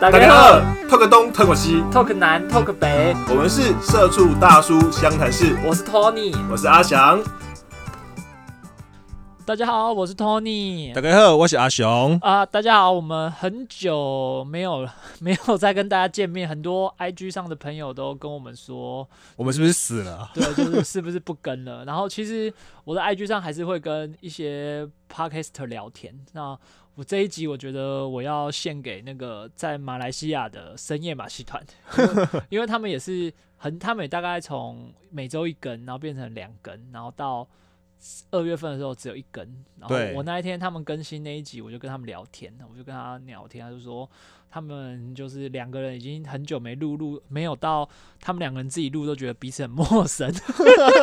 大家好，talk 东 talk 西，talk 南 talk 北，我们是社畜大叔湘潭市。我是 Tony，我是阿翔。大家好，我是 Tony。大家好，我是阿雄。啊，大家好，我们很久没有 没有再跟大家见面，很多 IG 上的朋友都跟我们说，我们是不是死了？对，就是是不是不跟了？然后其实我的 IG 上还是会跟一些 Podcaster 聊天。那我这一集我觉得我要献给那个在马来西亚的深夜马戏团，因为他们也是很，他们也大概从每周一根，然后变成两根，然后到。二月份的时候只有一根，然后我那一天他们更新那一集，我就跟他们聊天，我就跟他聊天，他就说他们就是两个人已经很久没录录，没有到他们两个人自己录都觉得彼此很陌生。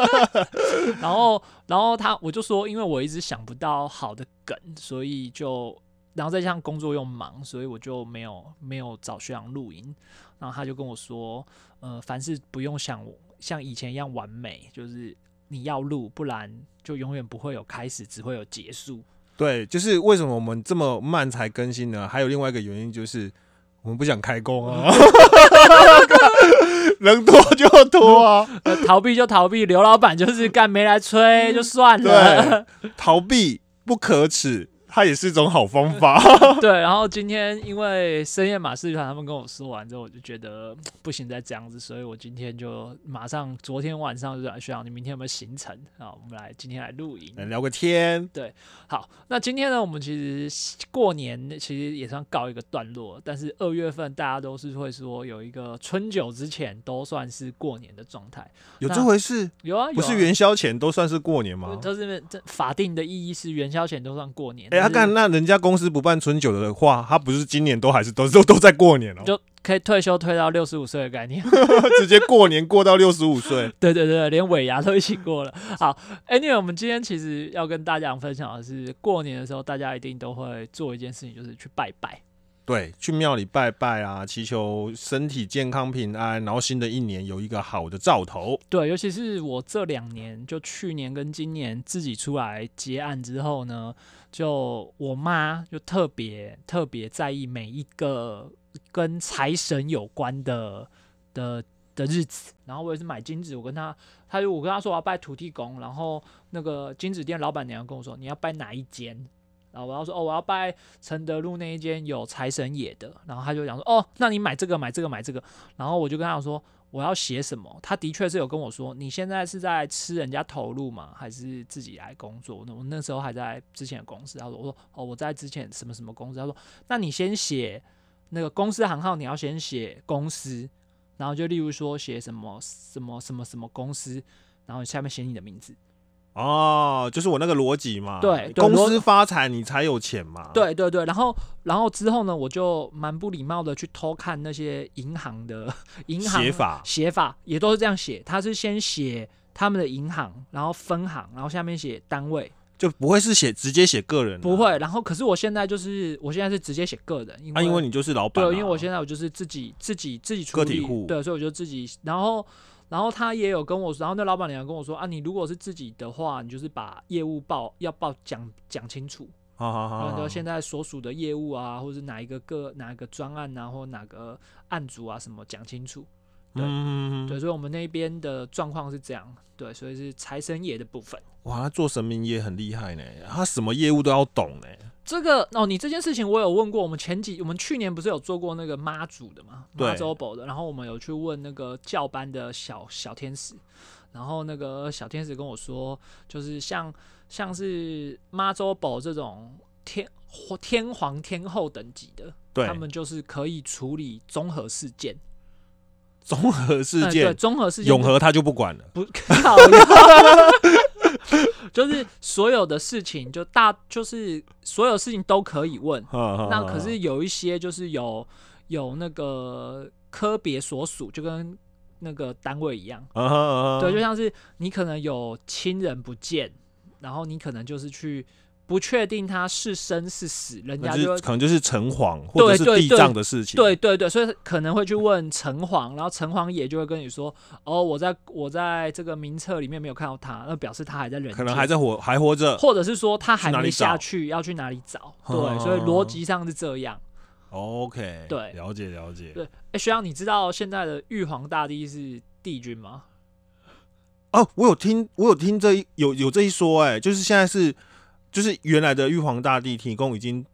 然后，然后他我就说，因为我一直想不到好的梗，所以就然后再加上工作又忙，所以我就没有没有找学长录音。然后他就跟我说，呃，凡事不用想像以前一样完美，就是你要录，不然。就永远不会有开始，只会有结束。对，就是为什么我们这么慢才更新呢？还有另外一个原因就是我们不想开工啊，能拖就拖啊，逃避就逃避。刘老板就是干没来催就算了，逃避不可耻。它也是一种好方法。对，然后今天因为深夜马戏团他们跟我说完之后，我就觉得不行再这样子，所以我今天就马上昨天晚上就来学长，你明天有没有行程啊？我们来今天来露营，来 聊个天。对，好，那今天呢，我们其实过年其实也算告一个段落，但是二月份大家都是会说有一个春酒之前都算是过年的状态，有这回事？有啊，不是元宵前都算是过年吗？就是这法定的意义是元宵前都算过年。他干那人家公司不办春酒的话，他不是今年都还是都都都在过年哦，就可以退休退到六十五岁的概念，直接过年过到六十五岁。对对对，连尾牙都一起过了。好，Anyway，我们今天其实要跟大家分享的是，过年的时候大家一定都会做一件事情，就是去拜拜。对，去庙里拜拜啊，祈求身体健康平安，然后新的一年有一个好的兆头。对，尤其是我这两年，就去年跟今年自己出来接案之后呢。就我妈就特别特别在意每一个跟财神有关的的的日子，然后我也是买金子，我跟她，她就我跟她说我要拜土地公，然后那个金子店老板娘跟我说你要拜哪一间，然后我要说哦我要拜承德路那一间有财神爷的，然后他就讲说哦那你买这个买这个买这个，然后我就跟他说。我要写什么？他的确是有跟我说，你现在是在吃人家投入嘛？还是自己来工作？那我那时候还在之前的公司。他说：“我说哦，我在之前什么什么公司。”他说：“那你先写那个公司行号，你要先写公司，然后就例如说写什么什么什么什么公司，然后下面写你的名字。”哦，就是我那个逻辑嘛。对，公司发财你才有钱嘛。对对对，然后然后之后呢，我就蛮不礼貌的去偷看那些银行的银行写法，写法也都是这样写。他是先写他们的银行，然后分行，然后下面写单位，就不会是写直接写个人。不会。然后可是我现在就是我现在是直接写个人，因为因为你就是老板。对，因为我现在我就是自己自己自己处理，对，所以我就自己然后。然后他也有跟我说，然后那老板娘跟我说啊，你如果是自己的话，你就是把业务报要报讲讲清楚，好好好，然后现在所属的业务啊，或者是哪一个个哪一个专案啊，或哪个案组啊什么讲清楚，对对，所以我们那边的状况是这样，对，所以是财神爷的部分。哇，他做神明也很厉害呢，他什么业务都要懂呢。这个哦，你这件事情我有问过，我们前几我们去年不是有做过那个妈祖的嘛，妈祖宝的，然后我们有去问那个教班的小小天使，然后那个小天使跟我说，就是像像是妈祖宝这种天天皇天后等级的，他们就是可以处理综合事件，综合事件，对综合事件，永和他就不管了，不。就是所有的事情，就大就是所有事情都可以问。那可是有一些就是有有那个科别所属，就跟那个单位一样。对，就像是你可能有亲人不见，然后你可能就是去。不确定他是生是死，人家就可能就是城隍或者是地藏的事情。对对对，所以可能会去问城隍，然后城隍爷就会跟你说：“哦，我在我在这个名册里面没有看到他，那表示他还在人，可能还在活还活着，或者是说他还没下去，要去哪里找？对，所以逻辑上是这样。OK，对了解了解。对，哎、学长，你知道现在的玉皇大帝是帝君吗？哦，我有听，我有听这一有有这一说、哎，就是现在是，就是原来的玉皇大帝提供已经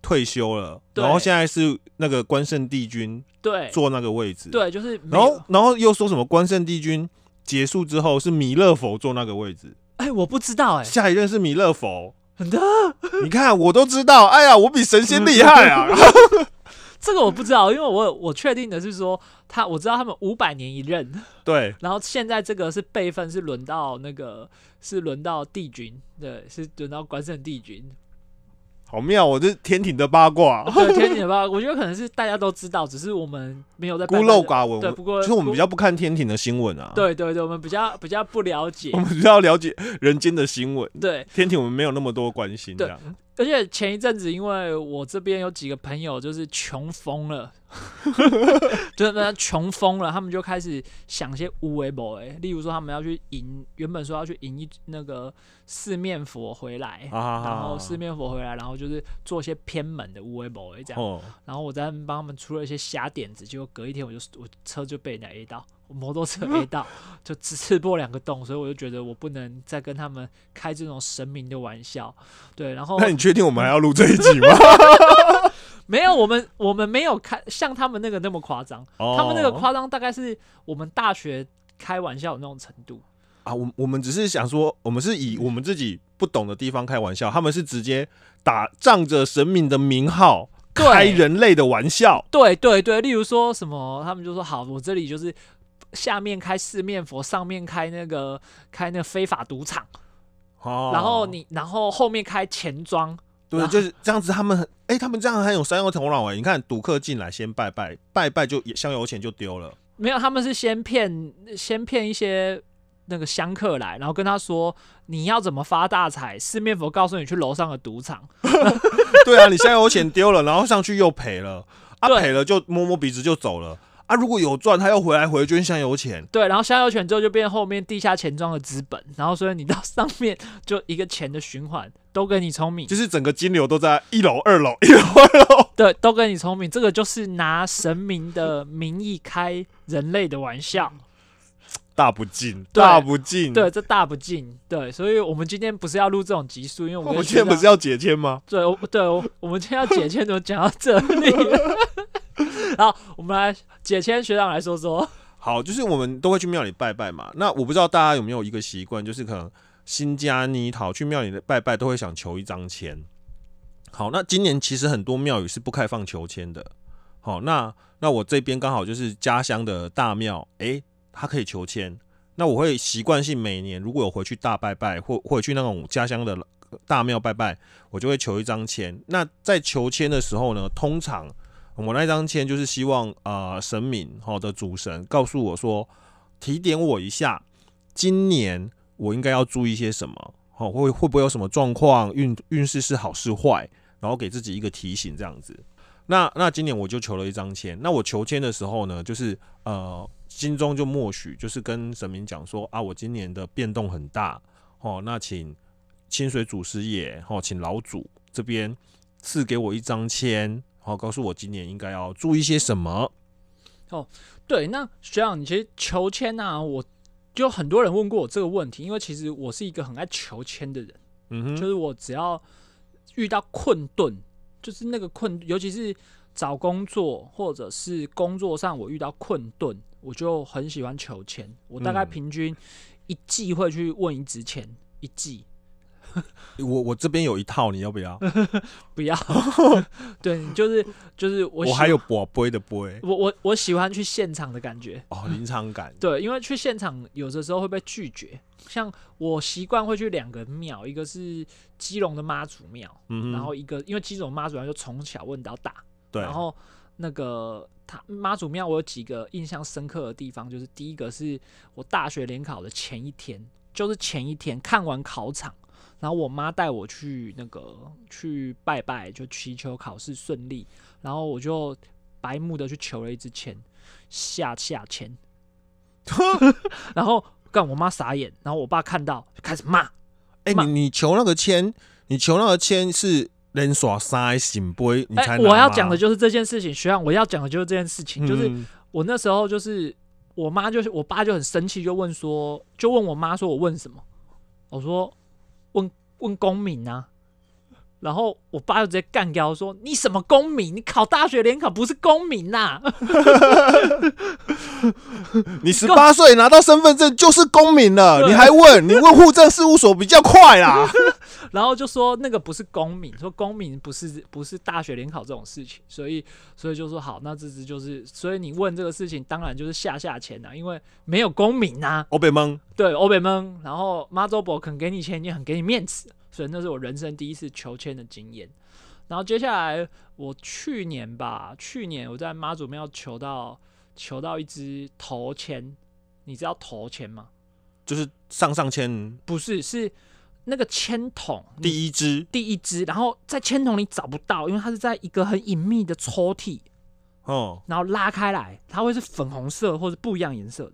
退休了，然后现在是那个关圣帝君对，坐那个位置，，对，就是然后。然后又说什么关圣帝君结束之后是弥勒佛坐那个位置，哎、我不知道、哎，下一任是弥勒佛，真的，你看我都知道，哎呀，我比神仙厉害啊！这个我不知道，因为我我确定的是说，他我知道他们五百年一任，对，然后现在这个是辈分是轮到那个是轮到帝君，对，是轮到关圣帝君。好妙，我这天庭的八卦，对，天庭的八 卦，我觉得可能是大家都知道，只是我们没有在孤陋寡闻。对，不过就是我们比较不看天庭的新闻啊，，对对对，我们比较比较不了解我。们比较了解人间的新闻。对，天庭我们没有那么多关心，这对样。而且前一阵子，因为我这边有几个朋友就是穷疯了，就是那穷疯了，他们就开始想些无为 boy，例如说他们要去迎，原本说要去迎一那个四面佛回来，啊然后四面佛回来，然后就是做一些偏门的无为 boy 这样，哦，然后我在帮他们出了一些瞎点子，结果隔一天我就我车就被人家 A 到，我摩托车 A 到，就只刺破两个洞，所以我就觉得我不能再跟他们开这种神明的玩笑，对，然后那你确定我们还要录这一集吗？没有我们我们没有开像他们那个那么夸张，他们那个哦夸张大概是我们大学开玩笑的那种程度，啊，我我们只是想说，我们是以我们自己不懂的地方开玩笑，他们是直接打仗着神明的名号开人类的玩笑。对对对，例如说什么，他们就说好，我这里就是下面开四面佛，上面开那个开那个非法赌场，哦然后你然后后面开钱庄，对，就是这样子。他们很哎、他们这样很有商业头脑哎。你看赌客进来先拜拜，拜拜就香油钱就丢了。没有，他们是先骗先骗一些那个香客来，然后跟他说你要怎么发大财，四面佛告诉你去楼上的赌场，对啊，你香油钱丢了，然后上去又赔了，啊赔了就摸摸鼻子就走了。啊，如果有赚，他又回来回捐香油钱。对，然后香油钱之后就变后面地下钱庄的资本，然后所以你到上面就一个钱的循环，都跟你聪明，就是整个金流都在一楼、二楼、一楼、二楼。对，都跟你聪明，这个就是拿神明的名义开人类的玩笑，大不敬，对大不敬。对，，这大不敬，对，所以我们今天不是要录这种集数，因为我我们今天不是要解签吗？对，我对我我们今天要解签，怎么讲到这里？好，我们来解签，学长来说说。好，就是我们都会去庙里拜拜嘛。那我不知道大家有没有一个习惯，就是可能新家泥桃去庙里的拜拜，都会想求一张签。好，那今年其实很多庙宇是不开放求签的。好，那那我这边刚好就是家乡的大庙，诶、它可以求签。那我会习惯性每年如果有回去大拜拜，或或者去那种家乡的大庙拜拜，我就会求一张签。那在求签的时候呢，通常我那张签就是希望呃神明好的主神告诉我说，提点我一下，今年我应该要注意些什么，好会会不会有什么状况，运运势是好是坏，然后给自己一个提醒这样子。那那今年我就求了一张签，那我求签的时候呢，就是呃心中就默许，就是跟神明讲说啊，我今年的变动很大，哦，那请清水祖师爷，哦，请老祖这边赐给我一张签，好、告诉我今年应该要注意些什么。哦对，那学长，你其实求签啊，我就很多人问过我这个问题，因为其实我是一个很爱求签的人，嗯哼，就是我只要遇到困顿，就是那个困，尤其是找工作或者是工作上我遇到困顿，我就很喜欢求签。我大概嗯平均一季会去问一支签，一季 我我这边有一套，你要不要？不要。对，你就是就是我我还有宝杯的杯我我我喜欢去现场的感觉。哦，临场感。对，因为去现场有的时候会被拒绝。像我习惯会去两个庙，一个是基隆的妈祖庙，嗯，然后一个因为基隆妈祖庙就从小问到大，对，然后那个他妈祖庙我有几个印象深刻的地方，就是第一个是我大学联考的前一天，就是前一天看完考场，然后我妈带我去那个去拜拜，就祈求考试顺利，然后我就白目的去求了一支签，下下签，然后干我妈傻眼，然后我爸看到就开始骂，哎、嘛你你求那个签，你求那个签是连耍三醒杯，你哎、才我要讲的就是这件事情，学长，我要讲的就是这件事情，就是嗯我那时候就是我妈就是我爸就很生气，就问说，就问我妈说我问什么？我说问问公民啊。然后我爸就直接干掉说：“你什么公民？你考大学联考不是公民呐、你十八岁拿到身份证就是公民了，你还问？你问户政事务所比较快啦。然后就说那个不是公民，说公民不是不是大学联考这种事情，所以所以就说好，那这只就是，所以你问这个事情，当然就是下下签呐、因为没有公民呐、我被蒙，对，欧北蒙，然后妈祖伯肯给你钱，也很给你面子，所以那是我人生第一次求签的经验。然后接下来我去年吧，去年我在妈祖庙求到求到一支头签，你知道头签吗？就是上上签不是，是那个铅筒第一支第一支，然后在铅筒里找不到，因为它是在一个很隐秘的抽屉，哦，然后拉开来，它会是粉红色或者不一样颜色的。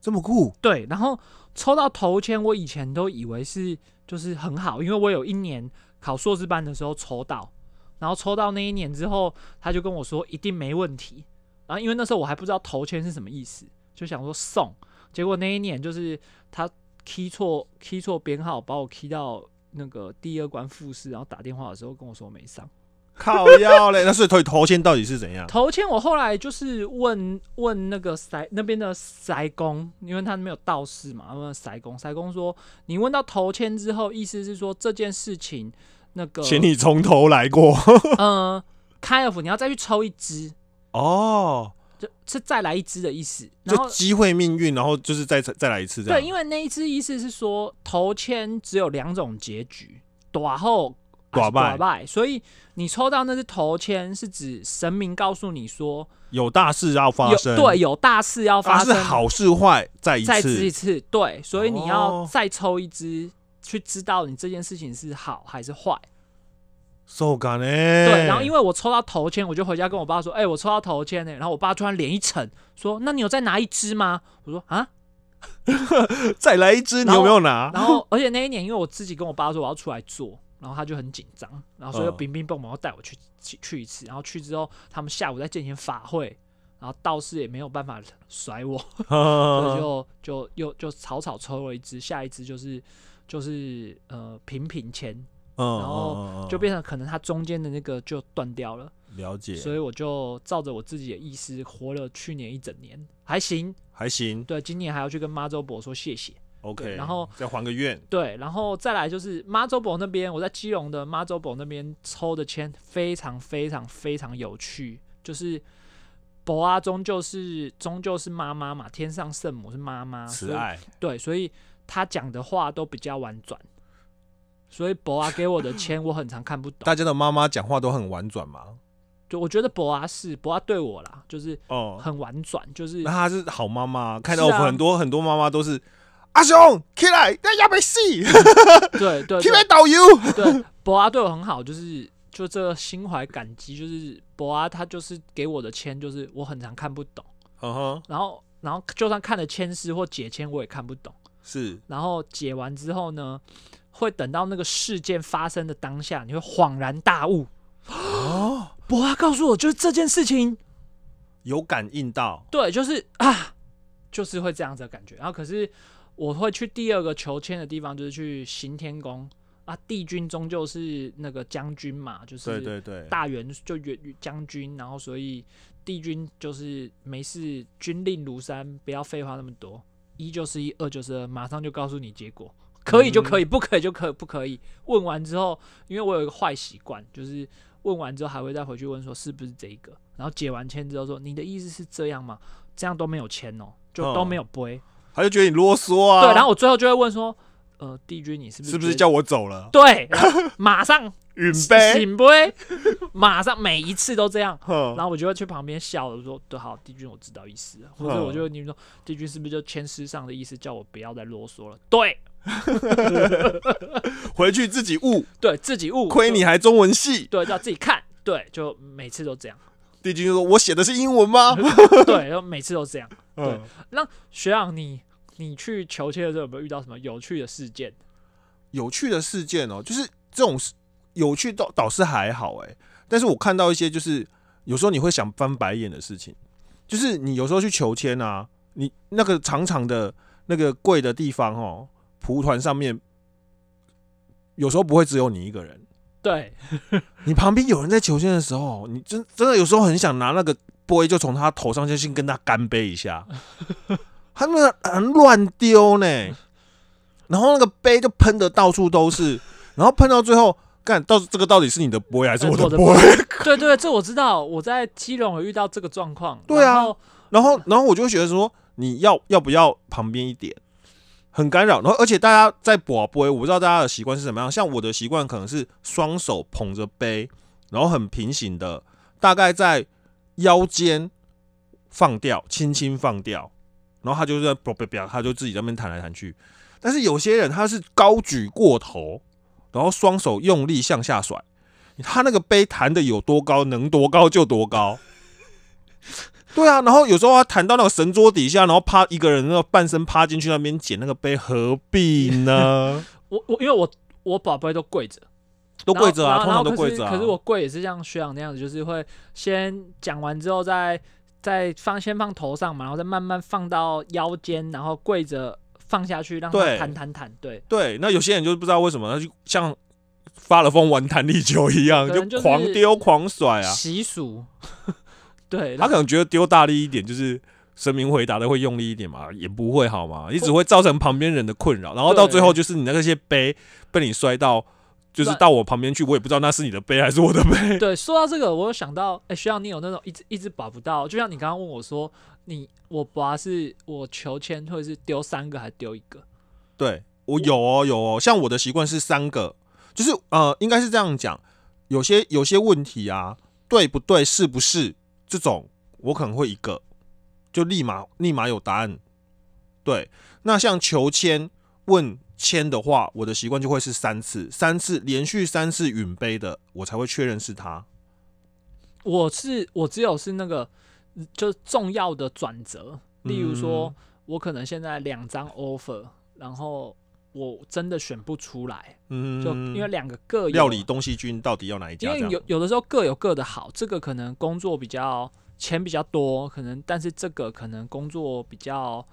这么酷，对，然后抽到头签，我以前都以为是就是很好，因为我有一年考硕士班的时候抽到，然后抽到那一年之后，他就跟我说一定没问题。然后因为那时候我还不知道头签是什么意思，就想说送，结果那一年就是他 key 错 key 错编号，把我 key 到那个第二关复试，然后打电话的时候跟我说没上。靠腰嘞。那所以头头签到底是怎样？头签我后来就是问问那个塞那边的塞工，因为他没有道士嘛，问塞工，塞工说你问到头签之后，意思是说这件事情那个请你从头来过。呃开 of 你要再去抽一支，哦，就是再来一支的意思。然后就机会命运，然后就是再再来一次这样。对，因为那一支意思是说头签只有两种结局，短后。寡败短败，所以你抽到那只头签，是指神明告诉你说有大事要发生，对有大事要发生，发是好是坏，再一再支一次。对，所以你要哦再抽一支，去知道你这件事情是好还是坏。受感呢？对，然后因为我抽到头签，我就回家跟我爸说：“哎、我抽到头签呢。”然后我爸突然脸一沉，说：“那你有再拿一支吗？”我说：“啊。再来一支，你有没有拿”？然后而且那一年，因为我自己跟我爸说我要出来做，然后他就很紧张，然后所以就嗯冰冰蹦蹦要带我去去去一次，然后去之后，他们下午在进行法会，然后道士也没有办法甩我，所以就就又就草草抽了一支，下一支就是就是呃平平签，嗯，然后嗯就变成可能它中间的那个就断掉了，了解，所以我就照着我自己的意思活了去年一整年，还行。还行对，今年还要去跟妈周伯说谢谢。，OK。然后再还个愿，对，然后再来就是妈周伯那边，我在基隆的妈周伯那边抽的签非常非常非常有趣，就是。伯啊，终究是终究是妈妈嘛，天上圣母是妈妈，慈爱，对，所以他讲的话都比较婉转，所以博啊给我的签我很常看不懂。大家的妈妈讲话都很婉转嘛。就我觉得博啊是博啊对我啦，就是哦，很婉转，就是那她是好妈妈，看是到啊很多很多妈妈都是阿雄起来，那要被死，对对起来对导游。对，博啊对我很好，就是就这个心怀感激，就是博啊他就是给我的签，就是我很常看不懂，嗯哼，然后然后就算看了签诗或解签我也看不懂，是。然后解完之后呢，会等到那个事件发生的当下，你会恍然大悟。哦，博他告诉我，就是这件事情有感应到，对，就是啊，就是会这样子的感觉。然后可是我会去第二个求签的地方，就是去行天宫啊。帝君终究是那个将军嘛，就对是对对，大元就元将军，然后所以帝君就是没事，军令如山，不要废话那么多。一就是一，二就是二，马上就告诉你结果，可以就可以，不可以就可不可以。问完之后，因为我有一个坏习惯，就是问完之后还会再回去问说是不是这一个，然后解完签之后说你的意思是这样吗？这样都没有签哦，就都没有背。他就觉得你啰嗦啊。对，然后我最后就会问说，呃，帝君你是不是是不是叫我走了？对？马上允杯，马上每一次都这样。然后我就会去旁边笑了，说：“对，好，帝君，我知道意思了。”或者我就会你们说，帝君是不是就签诗上的意思，叫我不要再啰嗦了？对，回去自己悟，对自己悟，亏你还中文系。对，叫自己看，对，就每次都这样，帝君就说：“我写的是英文吗 对，然后每次都这样。？”嗯，那学长，你你去求签的时候有没有遇到什么有趣的事件？有趣的事件哦，就是这种事有趣倒倒是还好哎、但是我看到一些就是有时候你会想翻白眼的事情，就是你有时候去求签啊，你那个长长的那个跪的地方哦，蒲团上面有时候不会只有你一个人，对，你旁边有人在求签的时候，你真真的有时候很想拿那个杯就从他头上就先跟他干杯一下，他那个很乱丢呢，然后那个杯就喷的到处都是，然后喷到最后，干到这个到底是你的杯还是我的我的杯？对对，这我知道，我在基隆有遇到这个状况。对啊然后然后然后我就会觉得说，你要要不要旁边一点？很干扰，然后而且大家在把杯，我不知道大家的习惯是怎么样。像我的习惯可能是双手捧着杯，然后很平行的，大概在腰间放掉，轻轻放掉，然后他就在啵啵啵，他就自己在那边弹来弹去。但是有些人他是高举过头，然后双手用力向下甩，他那个杯弹的有多高，能多高就多高。对啊，然后有时候他弹到那个神桌底下，然后趴一个人那个半身趴进去那边捡那个杯，何必呢？我我因为我我宝贝都跪着，都跪着啊，通常都跪着啊。可是我跪也是像学长那样子，就是会先讲完之后再再放先放头上嘛，然后再慢慢放到腰间，然后跪着放下去，让它弹弹弹。对，对，那有些人就是不知道为什么，他就像发了疯玩弹力球一样，就狂丢狂甩啊。习俗。对，他可能觉得丢大力一点，就是神明回答的会用力一点嘛，也不会好吗？你只会造成旁边人的困扰，然后到最后就是你那些杯被你摔到，就是到我旁边去，我也不知道那是你的杯还是我的杯。对，说到这个，我有想到，哎、学长，你有那种一直一直把不到，就像你刚刚问我说，你我拔是我求签或者是丢三个还丢一个？对我有哦有哦，像我的习惯是三个，就是呃，应该是这样讲，有些有些问题啊，对不对，是不是这种，我可能会一个，就立马立马有答案。对，那像求签问签的话，我的习惯就会是三次，三次连续三次允杯的，我才会确认是他。我是我只有是那个就是重要的转折，例如说，我可能现在两张 offer，然后我真的选不出来，嗯，就因为两个各有料理东西君到底要哪一家？因为有有的时候各有各的好，这个可能工作比较钱比较多，可能但是这个可能工作比较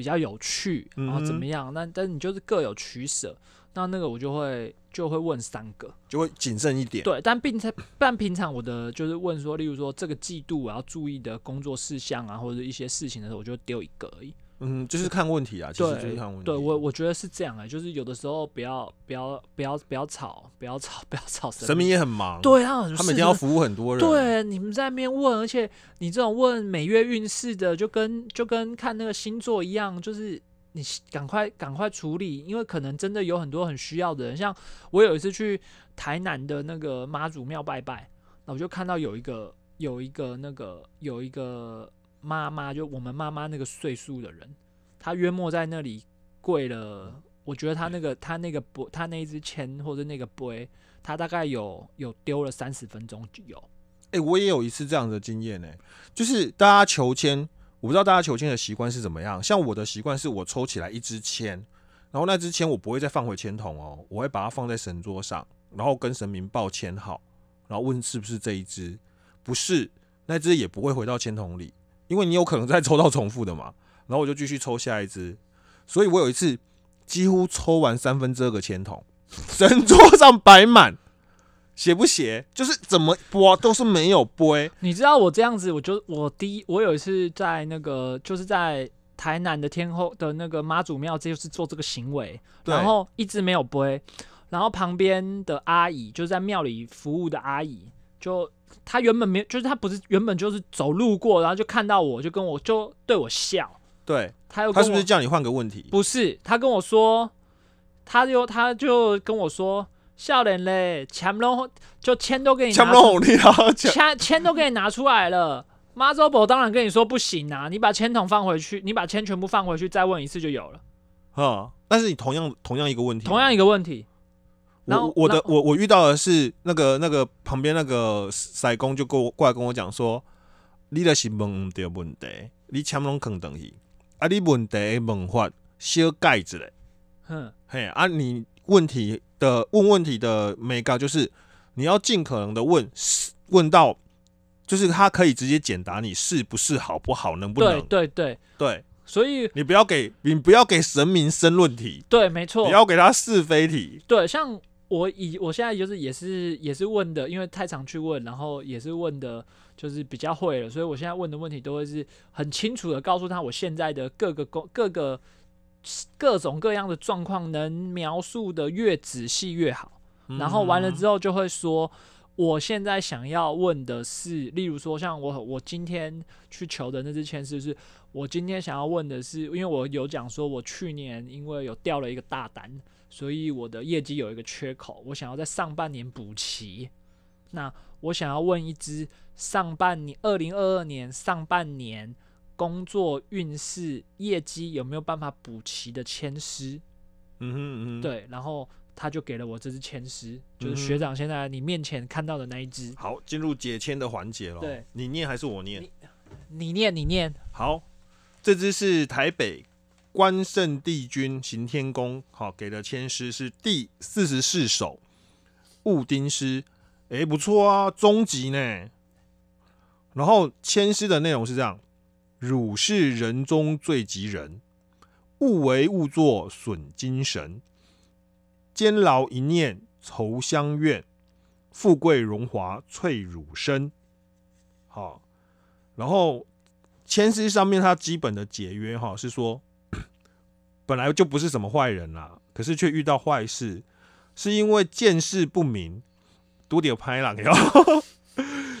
比较有趣，然后怎么嗯样？那但是你就是各有取舍，那那个我就会就会问三个，就会谨慎一点。对，但并且但平常我的就是问说，例如说这个季度我要注意的工作事项啊，或者一些事情的时候，我就丢一个而已。嗯，就是看问题啊，其实就是看问题。对我我觉得是这样哎、就是有的时候不要不要不要不要吵，不要吵，不要吵神明也很忙，对啊，他每天要服务很多人。对，你们在那边问，而且你这种问每月运势的，就跟就跟看那个星座一样，就是你赶快赶快处理，因为可能真的有很多很需要的人。像我有一次去台南的那个妈祖庙拜拜，那我就看到有一个有一个那个有一个妈妈，就我们妈妈那个岁数的人，她约莫在那里跪了。我觉得她那个她那个杯，她那一支签或者那个杯，他大概有有丢了三十分钟就有，哎、我也有一次这样的经验呢、就是大家求签，我不知道大家求签的习惯是怎么样。像我的习惯是我抽起来一支签，然后那支签我不会再放回签筒哦，我会把它放在神桌上，然后跟神明报签号，然后问是不是这一支，不是那支也不会回到签筒里，因为你有可能再抽到重复的嘛。然后我就继续抽下一支，所以我有一次几乎抽完三分之二个签筒，神桌上摆满。写不写，就是怎么播都是没有播，你知道我这样子，我就我第一，我有一次在那个就是在台南的天后的那个妈祖庙，这就是做这个行为，然后一直没有播，然后旁边的阿姨就是在庙里服务的阿姨，就她原本没，就是他不是原本就是走路过，然后就看到我就跟我就对我笑，对他又他是不是叫你换个问题？不是，他跟我说，他就他就跟我说，笑脸嘞，钱都就钱都给你拿出，强不红利啊！强签签都给你拿出来了。妈祖伯当然跟你说不行啊，你把签筒放回去，你把签全部放回去，再问一次就有了。啊！但是你同样同样一个问题，同样一个问题，然后我我的我我遇到的是那个那个旁边那个塞工就跟我过来跟我讲说，你的是问唔对问题，你签拢肯等去，啊，你问题的问法小改一下，哼，嘿啊，你问题的问问题的美感就是你要尽可能的问，问到就是他可以直接简答你是不是好不好，能不对能？对对，对所以你不要给你不要给神明申论题，对，没错你，要给他是非题。对，像我以我现在就是也是也是问的，因为太常去问，然后也是问的，就是比较会了，所以我现在问的问题都会是很清楚的告诉他我现在的各个工各个各种各样的状况，能描述的越仔细越好。然后完了之后就会说，我现在想要问的是，例如说像我我今天去求的那支签是不，是我今天想要问的是，因为我有讲说我去年因为有掉了一个大单，所以我的业绩有一个缺口，我想要在上半年补齐。那我想要问一支上半年二零二二年上半年工作运势业绩有没有办法补齐的签师？嗯哼嗯哼，。对，然后他就给了我这支签师，就是学长现在你面前看到的那一支。好，进入解签的环节了。对，你念还是我念？你念，你念。好，这只是台北关圣帝君行天宫，好给的签诗是第四十四首雾丁诗，诶，不错啊，中级呢。然后签诗的内容是这样：汝是人中最吉人，勿为勿作损精神，监牢一念愁相怨，富贵荣华翠汝身。好，然后签诗上面它基本的解约哈是说，本来就不是什么坏人啦，可是却遇到坏事，是因为见识不明，多点拍了哟，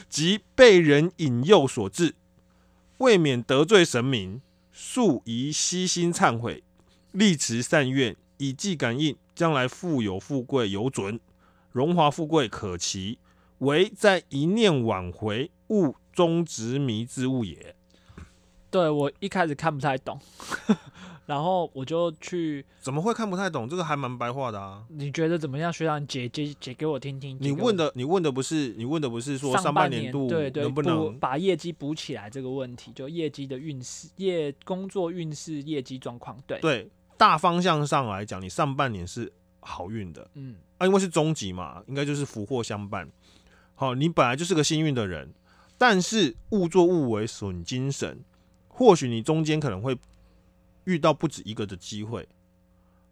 及 被人引诱所致，未免得罪神明，素宜悉心忏悔，立持善愿，以祭感应，将来富有富贵有准，荣华富贵可期，唯在一念挽回，勿终执迷之物也。对我一开始看不太懂，然后我就去，怎么会看不太懂？这个还蛮白话的啊。你觉得怎么样？学长解解解给我听听。你问的，你问的不是，你问的不是说上年半年度对对能不能？把业绩补起来这个问题，就业绩的运势、业工作运势、业绩状况。对，对，大方向上来讲，你上半年是好运的嗯，啊，因为是中级嘛，应该就是福祸相伴。好，你本来就是个幸运的人，但是勿作勿为损精神。或许你中间可能会遇到不止一个的机会，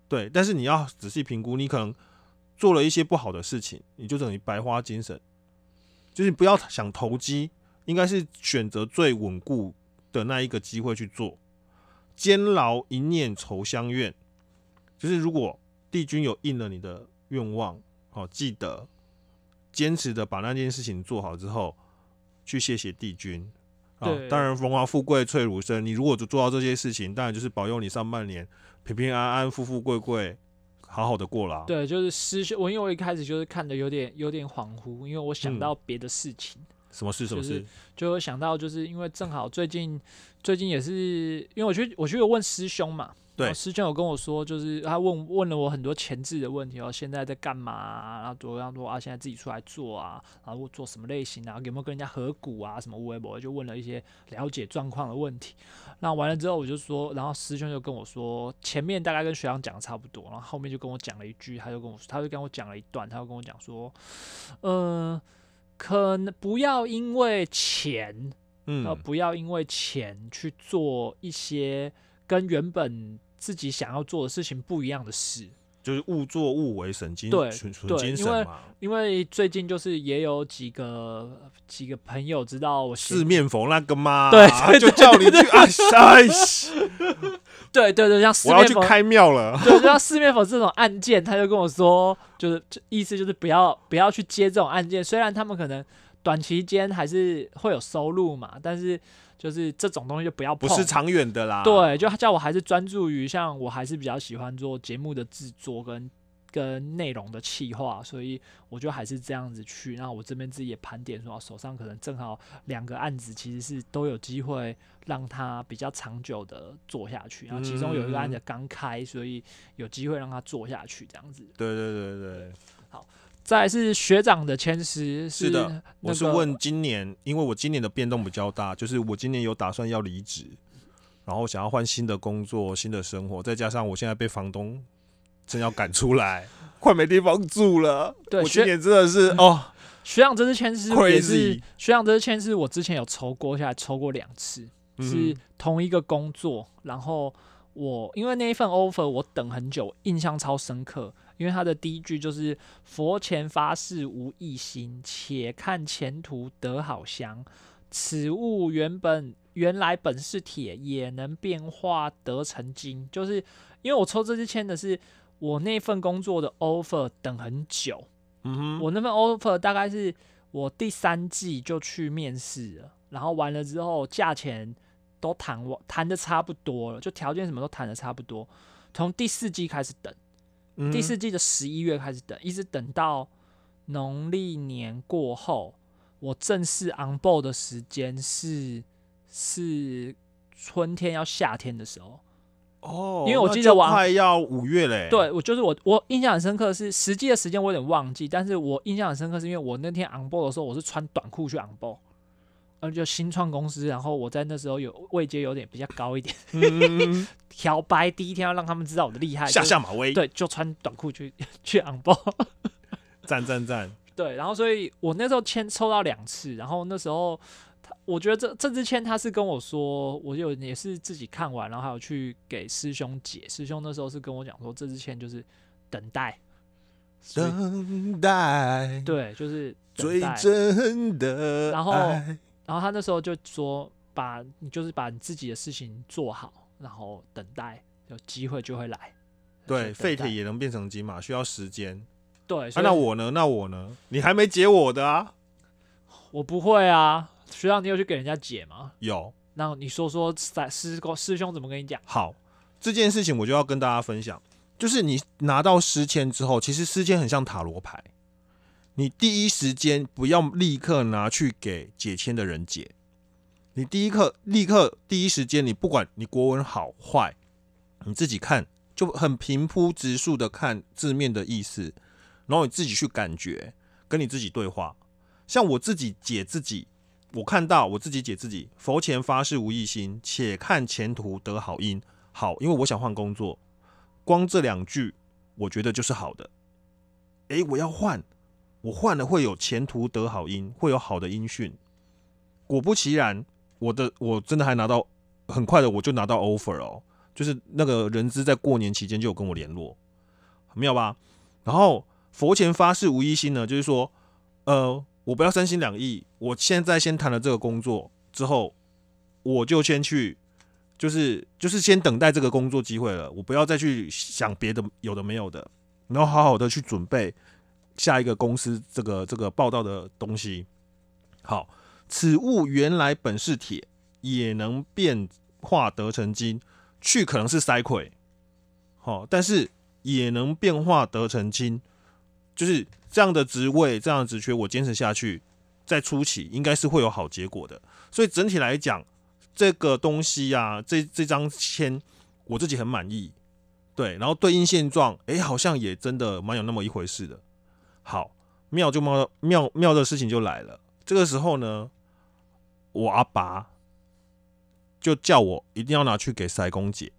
对，但是你要仔细评估，你可能做了一些不好的事情，你就等于白花精神。就是不要想投机，应该是选择最稳固的那一个机会去做。监牢一念愁相怨，就是如果帝君有应了你的愿望，好、记得坚持的把那件事情做好之后，去谢谢帝君。啊对，当然荣华富贵翠如生。你如果就做到这些事情，当然就是保佑你上半年平平安安、富富贵贵，好好的过啦。对，就是师兄，我因为我一开始就是看的有点有点恍惚，因为我想嗯到别的事情。什么事？什么事？就是想到，就是因为正好最近最近也是，因为我去我去有问师兄嘛，对然后师兄有跟我说，就是他问问了我很多前置的问题哦，现在在干嘛、啊，然后怎么样说啊，现在自己出来做啊，然后做什么类型啊，有没有跟人家合股啊，什么微博，就问了一些了解状况的问题。那完了之后，我就说，然后师兄就跟我说，前面大概跟学长讲的差不多，然后后面就跟我讲了一句，他就跟我他就跟我讲了一段，他就跟我讲说，嗯、可能不要因为钱，呃，嗯，不要因为钱去做一些跟原本自己想要做的事情不一样的事。就是勿作勿为，神经对因为。因为最近就是也有几个几个朋友知道我写四面佛那个嘛，对对就叫你去啊，哎，对对对，像四我要，去开庙了。对，就像四面佛这种案件，他就跟我说，就是意思就是不要不要去接这种案件，虽然他们可能短期间还是会有收入嘛，但是就是这种东西就不要碰。不是长远的啦。对，就叫我还是专注于像我还是比较喜欢做节目的制作跟跟内容的企划，所以我就还是这样子去。那我这边自己也盘点说，手上可能正好两个案子，其实是都有机会让它比较长久的做下去。然后其中有一个案子刚开，所以有机会让它做下去这样子。对对对对，再来是学长的签诗，是的我是那个问今年，因为我今年的变动比较大，就是我今年有打算要离职，然后想要换新的工作、新的生活，再加上我现在被房东真要赶出来，快没地方住了。对学我今年真的是哦，学长这支签是也是学长这支签是我之前有抽过下来，抽过两次，是嗯同一个工作，然后我因为那一份 offer 我等很久，印象超深刻，因为他的第一句就是“佛前发誓无异心，且看前途得好香。此物原本原来本是铁，也能变化得成金。”就是因为我抽这支签的是我那份工作的 offer 等很久，嗯哼，我那份 offer 大概是我第三季就去面试了，然后完了之后价钱都谈完谈的差不多了，就条件什么都谈的差不多。从第四季开始等，嗯第四季的十一月开始等，一直等到农历年过后，我正式 on board 的时间是是春天要夏天的时候。哦，因为我记得我快要五月嘞。，对，我就是我，我印象很深刻是实际的时间我有点忘记，但是我印象很深刻是因为我那天 on board 的时候我是穿短裤去 on board，呃，就新创公司，然后我在那时候有位阶有点比较高一点，嗯，调白第一天要让他们知道我的厉害，下下马威，，对，就穿短裤去去 on board，赞 赞赞，对，然后所以我那时候签抽到两次，然后那时候他，我觉得这这支签他是跟我说，我有也是自己看完，然后还有去给师兄解，师兄那时候是跟我讲说，这支签就是等待，等待，，对，就是等最。真的然后爱然后他那时候就说，把你就是把你自己的事情做好，然后等待有机会就会来。对，废铁也能变成金嘛，需要时间。对，啊，那我呢？那我呢？你还没解我的啊？我不会啊，学长，你有去给人家解吗？有，那你说说师师公师兄怎么跟你讲？好，这件事情我就要跟大家分享，就是你拿到诗签之后，其实诗签很像塔罗牌，你第一时间不要立刻拿去给解签的人解，你第一刻立刻第一时间，你不管你国文好坏，你自己看就很平铺直述的看字面的意思，然后你自己去感觉，跟你自己对话。像我自己解自己，我看到我自己解自己，佛前发誓无异心，且看前途得好因。好，因为我想换工作，光这两句，我觉得就是好的。诶，我要换，我换了会有前途得好因，会有好的音讯。果不其然，我的我真的还拿到很快的，我就拿到 offer 哦，就是那个人资在过年期间就有跟我联络，很妙吧？然后佛前发誓无一心呢，就是说，呃，我不要三心两意，我现在先谈了这个工作之后，我就先去，就是就是先等待这个工作机会了，我不要再去想别的有的没有的，然后好好的去准备下一个公司这个这个报道的东西。好，此物原来本是铁，也能变化得成金，去可能是塞溃，好，但是也能变化得成金，就是这样的职位，这样的职缺，我坚持下去，在初期应该是会有好结果的。所以整体来讲，这个东西呀、这这张签我自己很满意，对，然后对应现状，诶，好像也真的蛮有那么一回事的。好，妙就妙妙妙的事情就来了。这个时候呢，我阿爸就叫我一定要拿去给塞公姐。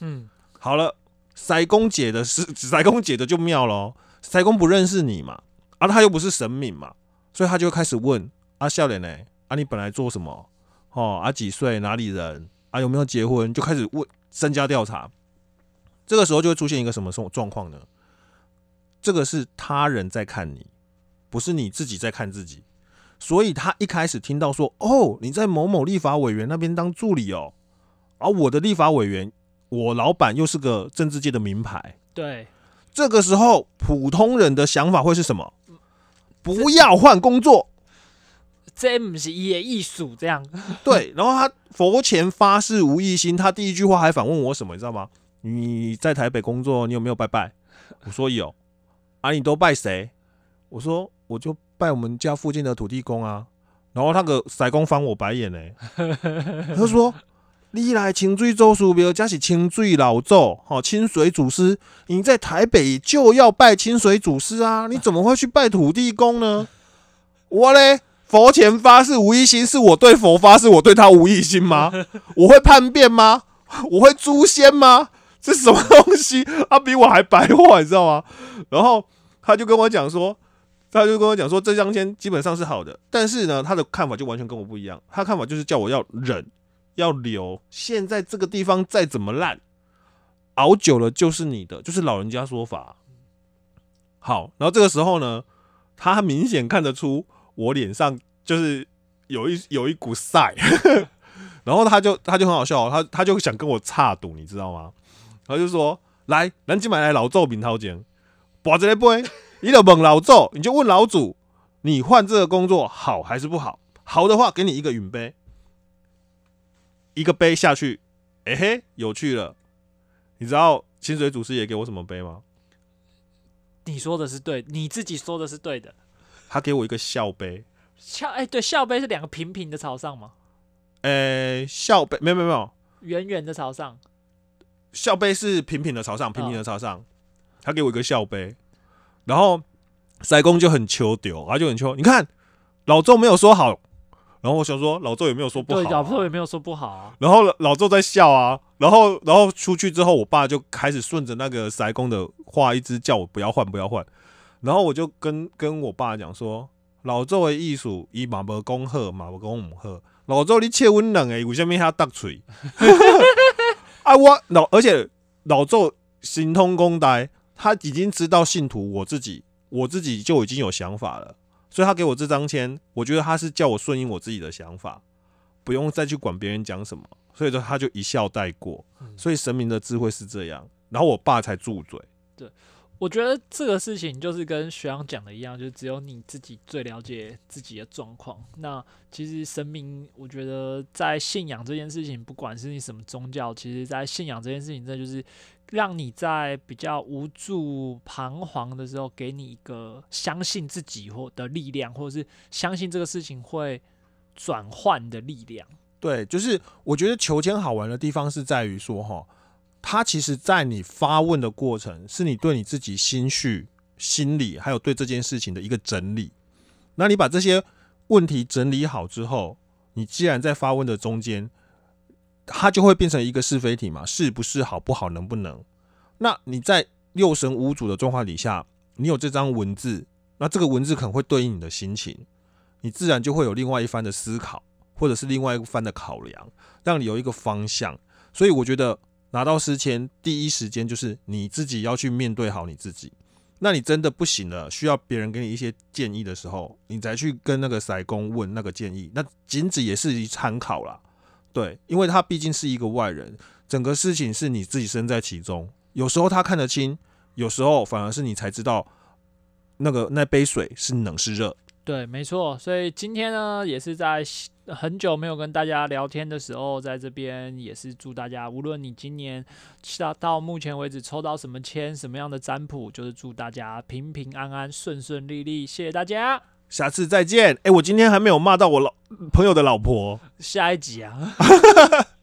嗯，好了，塞公姐的是塞公姐的就妙了哦，塞公不认识你嘛，啊，他又不是神明嘛，所以他就开始问啊，笑脸呢？啊，你本来做什么？哦，啊，几岁？哪里人？啊，有没有结婚？就开始问身家调查。这个时候就会出现一个什么状状况呢？这个是他人在看你，不是你自己在看自己。所以他一开始听到说，哦，你在某某立法委员那边当助理哦，而、我的立法委员我老板又是个政治界的名牌，对，这个时候普通人的想法会是什么？不要换工作，这不是也艺术这样。对。然后他佛前发誓无异心，他第一句话还反问我什么，你知道吗？你在台北工作，你有没有拜拜？我说有。啊，你都拜谁？我说我就拜我们家附近的土地公啊。然后那个塞公翻我白眼呢、他说：“你来清水祖师庙，加是清水老祖，好清水祖师，你在台北就要拜清水祖师啊，你怎么会去拜土地公呢？”我嘞，佛前发誓无一心，是我对佛发誓，我对他无一心吗？我会叛变吗？我会诛仙吗？这什么东西？他比我还白话，你知道吗？然后他就跟我讲说，他就跟我讲说，这张签基本上是好的，但是呢，他的看法就完全跟我不一样。他看法就是叫我要忍，要留。现在这个地方再怎么烂，熬久了就是你的，就是老人家说法。好，然后这个时候呢，他明显看得出我脸上就是有一有一股晒，然后他就他就很好笑，他他就想跟我插赌，你知道吗？他就说：“来，南京买来老周明涛前，把这个杯，你就问老周，你就问老祖，你换这个工作好还是不好？好的话，给你一个允杯，一个杯下去，哎、嘿，有趣了。你知道清水祖师爷给我什么杯吗？你说的是对，你自己说的是对的。他给我一个笑杯，笑哎、对，笑杯是两个平平的朝上吗？呃、笑杯没有没有没有，圆圆的朝上，笑杯是平平的朝上，平平的朝上。他给我一个笑杯，然后塞公就很求丢，他就很求。你看老周没有说好，然后我想说老周也没有说不好、对，啊，老周也没有说不好啊。然后老老周在笑啊，然后然后出去之后，我爸就开始顺着那个塞公的话一直叫我不要换不要换，然后我就跟跟我爸讲说，老周的艺术伊嘛无讲好，嘛无讲唔好，老周你切阮两个为什么遐搭嘴？啊我老而且老周神通公呆，他已经知道信徒我自己我自己就已经有想法了，所以他给我这张签，我觉得他是叫我顺应我自己的想法。不用再去管别人讲什么，所以说他就一笑带过。所以神明的智慧是这样，然后我爸才住嘴。我觉得这个事情就是跟学长讲的一样，就只有你自己最了解自己的状况。那其实神明，我觉得在信仰这件事情，不管是你什么宗教，其实在信仰这件事情，这就是让你在比较无助、彷徨的时候，给你一个相信自己或的力量，或者是相信这个事情会转换的力量。对，就是我觉得求签好玩的地方是在于说，哈，它其实在你发问的过程，是你对你自己心绪、心理，还有对这件事情的一个整理。那你把这些问题整理好之后，你既然在发问的中间，它就会变成一个是非题嘛，是不是好不好，能不能？那你在六神无主的状况底下，你有这张文字，那这个文字可能会对应你的心情，你自然就会有另外一番的思考。或者是另外一番的考量，让你有一个方向。所以我觉得拿到诗签，第一时间就是你自己要去面对好你自己。那你真的不行了，需要别人给你一些建议的时候，你再去跟那个塞公问那个建议，那仅止也是一参考啦。对，因为他毕竟是一个外人，整个事情是你自己身在其中。有时候他看得清，有时候反而是你才知道那个那杯水是冷是热。对，没错。所以今天呢，也是在很久没有跟大家聊天的时候，在这边也是祝大家，无论你今年到到目前为止抽到什么签、什么样的占卜，就是祝大家平平安安、顺顺利利。谢谢大家，下次再见。哎、我今天还没有骂到我老朋友的老婆。下一集啊。